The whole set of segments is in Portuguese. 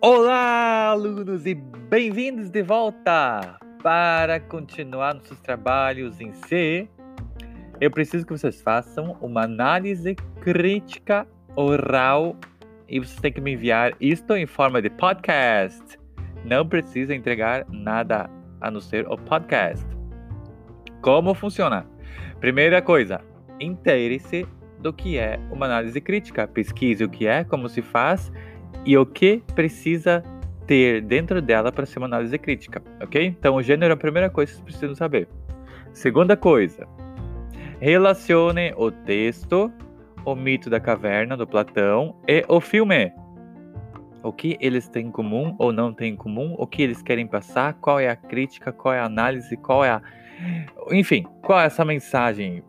Olá, alunos, e bem-vindos de volta! Para continuar nossos trabalhos em C, eu preciso que vocês façam uma análise crítica oral e vocês têm que me enviar isto em forma de podcast. Não precisa entregar nada a não ser o podcast. Como funciona? Primeira coisa, inteire-se do que é uma análise crítica. Pesquise o que é, como se faz e o que precisa ter dentro dela para ser uma análise crítica, ok? Então, o gênero é a primeira coisa que vocês precisam saber. Segunda coisa, relacione o texto, o mito da caverna do Platão e o filme. O que eles têm em comum ou não têm em comum, o que eles querem passar, qual é a crítica, qual é a análise, qual é a. Enfim, qual é essa mensagem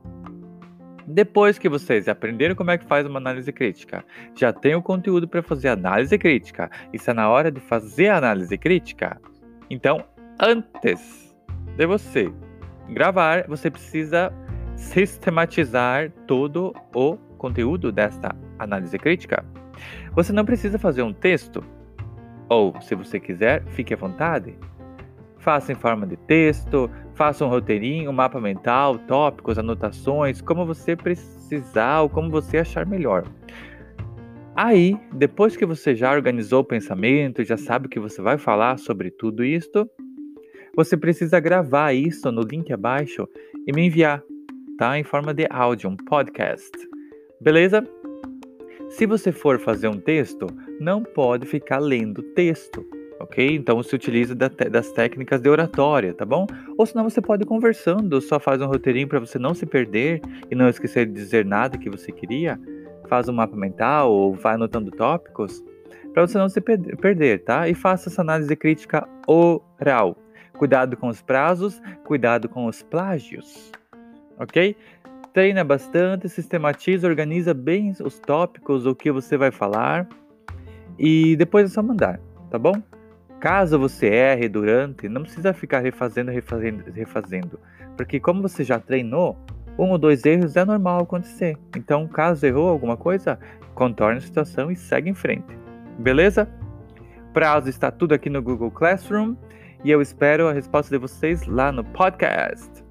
depois que vocês aprenderam como é que faz uma análise crítica, já tem o conteúdo para fazer análise crítica, está na hora de fazer análise crítica. Então, antes de você gravar, você precisa sistematizar todo o conteúdo desta análise crítica. Você não precisa fazer um texto, ou se você quiser, fique à vontade. Faça em forma de texto, faça um roteirinho, um mapa mental, tópicos, anotações, como você precisar ou como você achar melhor. Aí, depois que você já organizou o pensamento, já sabe que você vai falar sobre tudo isto, você precisa gravar isso no link abaixo e me enviar, tá? Em forma de áudio, um podcast. Beleza? Se você for fazer um texto, não pode ficar lendo texto ok? Então se utiliza das técnicas de oratória, tá bom? Ou senão você pode ir conversando, só faz um roteirinho para você não se perder e não esquecer de dizer nada que você queria. Faz um mapa mental ou vai anotando tópicos para você não se perder, tá? E faça essa análise crítica oral. Cuidado com os prazos, cuidado com os plágios, ok? Treina bastante, sistematiza, organiza bem os tópicos, o que você vai falar e depois é só mandar, tá bom? Caso você erre durante, não precisa ficar refazendo, refazendo, refazendo, porque como você já treinou, um ou dois erros é normal acontecer. Então, caso errou alguma coisa, contorne a situação e segue em frente. Beleza? Prazo está tudo aqui no Google Classroom e eu espero a resposta de vocês lá no podcast.